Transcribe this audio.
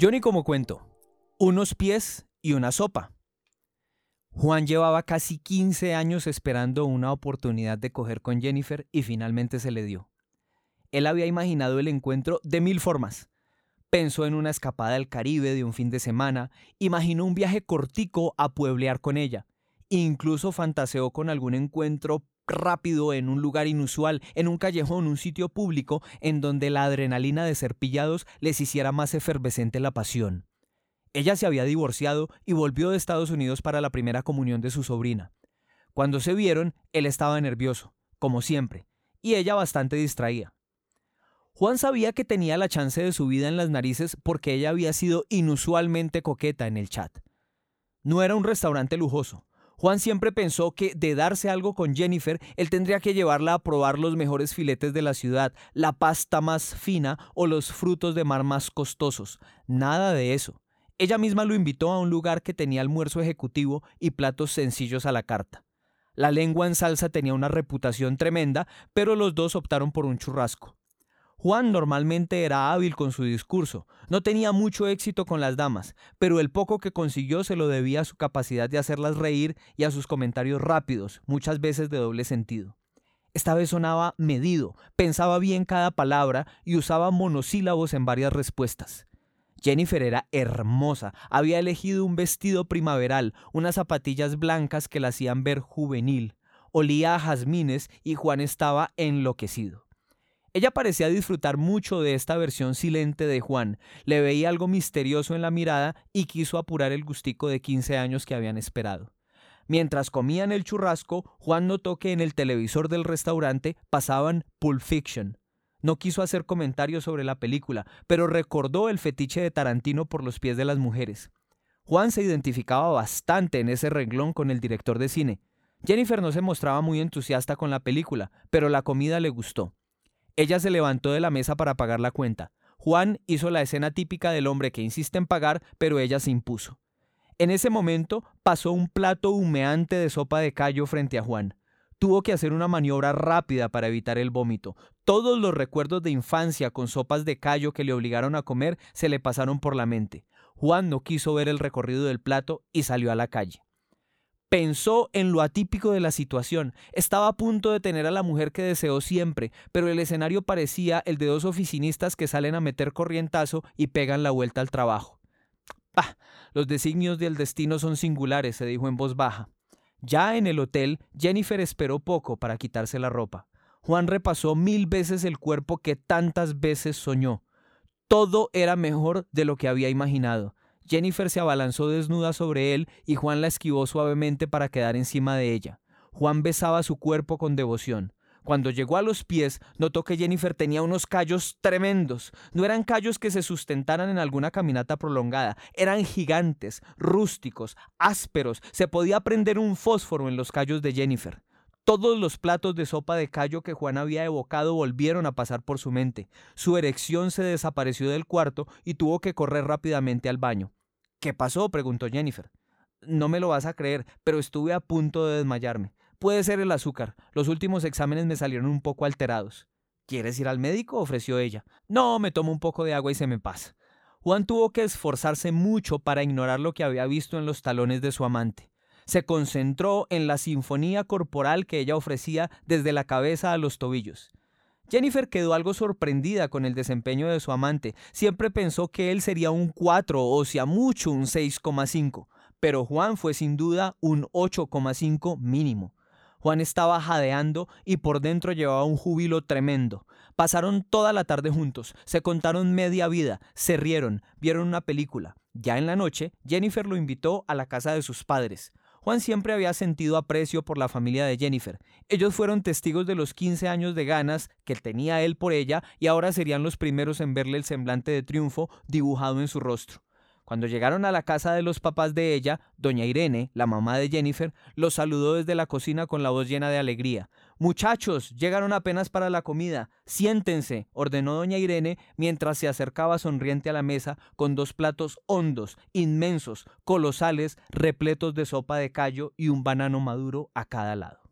Johnny como cuento, unos pies y una sopa. Juan llevaba casi 15 años esperando una oportunidad de coger con Jennifer y finalmente se le dio. Él había imaginado el encuentro de mil formas. Pensó en una escapada al Caribe de un fin de semana, imaginó un viaje cortico a pueblear con ella, incluso fantaseó con algún encuentro rápido en un lugar inusual, en un callejón, un sitio público, en donde la adrenalina de ser pillados les hiciera más efervescente la pasión. Ella se había divorciado y volvió de Estados Unidos para la primera comunión de su sobrina. Cuando se vieron, él estaba nervioso, como siempre, y ella bastante distraída. Juan sabía que tenía la chance de su vida en las narices porque ella había sido inusualmente coqueta en el chat. No era un restaurante lujoso, Juan siempre pensó que de darse algo con Jennifer, él tendría que llevarla a probar los mejores filetes de la ciudad, la pasta más fina o los frutos de mar más costosos. Nada de eso. Ella misma lo invitó a un lugar que tenía almuerzo ejecutivo y platos sencillos a la carta. La lengua en salsa tenía una reputación tremenda, pero los dos optaron por un churrasco. Juan normalmente era hábil con su discurso, no tenía mucho éxito con las damas, pero el poco que consiguió se lo debía a su capacidad de hacerlas reír y a sus comentarios rápidos, muchas veces de doble sentido. Esta vez sonaba medido, pensaba bien cada palabra y usaba monosílabos en varias respuestas. Jennifer era hermosa, había elegido un vestido primaveral, unas zapatillas blancas que la hacían ver juvenil, olía a jazmines y Juan estaba enloquecido. Ella parecía disfrutar mucho de esta versión silente de Juan, le veía algo misterioso en la mirada y quiso apurar el gustico de 15 años que habían esperado. Mientras comían el churrasco, Juan notó que en el televisor del restaurante pasaban Pulp Fiction. No quiso hacer comentarios sobre la película, pero recordó el fetiche de Tarantino por los pies de las mujeres. Juan se identificaba bastante en ese renglón con el director de cine. Jennifer no se mostraba muy entusiasta con la película, pero la comida le gustó. Ella se levantó de la mesa para pagar la cuenta. Juan hizo la escena típica del hombre que insiste en pagar, pero ella se impuso. En ese momento pasó un plato humeante de sopa de callo frente a Juan. Tuvo que hacer una maniobra rápida para evitar el vómito. Todos los recuerdos de infancia con sopas de callo que le obligaron a comer se le pasaron por la mente. Juan no quiso ver el recorrido del plato y salió a la calle. Pensó en lo atípico de la situación. Estaba a punto de tener a la mujer que deseó siempre, pero el escenario parecía el de dos oficinistas que salen a meter corrientazo y pegan la vuelta al trabajo. ¡Pah! Los designios del destino son singulares, se dijo en voz baja. Ya en el hotel, Jennifer esperó poco para quitarse la ropa. Juan repasó mil veces el cuerpo que tantas veces soñó. Todo era mejor de lo que había imaginado. Jennifer se abalanzó desnuda sobre él y Juan la esquivó suavemente para quedar encima de ella. Juan besaba su cuerpo con devoción. Cuando llegó a los pies, notó que Jennifer tenía unos callos tremendos. No eran callos que se sustentaran en alguna caminata prolongada, eran gigantes, rústicos, ásperos. Se podía prender un fósforo en los callos de Jennifer. Todos los platos de sopa de callo que Juan había evocado volvieron a pasar por su mente. Su erección se desapareció del cuarto y tuvo que correr rápidamente al baño. ¿Qué pasó? preguntó Jennifer. No me lo vas a creer, pero estuve a punto de desmayarme. Puede ser el azúcar. Los últimos exámenes me salieron un poco alterados. ¿Quieres ir al médico? ofreció ella. No, me tomo un poco de agua y se me pasa. Juan tuvo que esforzarse mucho para ignorar lo que había visto en los talones de su amante. Se concentró en la sinfonía corporal que ella ofrecía desde la cabeza a los tobillos. Jennifer quedó algo sorprendida con el desempeño de su amante. Siempre pensó que él sería un 4 o si a mucho un 6,5, pero Juan fue sin duda un 8,5 mínimo. Juan estaba jadeando y por dentro llevaba un júbilo tremendo. Pasaron toda la tarde juntos, se contaron media vida, se rieron, vieron una película. Ya en la noche, Jennifer lo invitó a la casa de sus padres. Juan siempre había sentido aprecio por la familia de Jennifer. Ellos fueron testigos de los 15 años de ganas que tenía él por ella y ahora serían los primeros en verle el semblante de triunfo dibujado en su rostro. Cuando llegaron a la casa de los papás de ella, doña Irene, la mamá de Jennifer, los saludó desde la cocina con la voz llena de alegría. Muchachos, llegaron apenas para la comida. Siéntense, ordenó doña Irene mientras se acercaba sonriente a la mesa con dos platos hondos, inmensos, colosales, repletos de sopa de callo y un banano maduro a cada lado.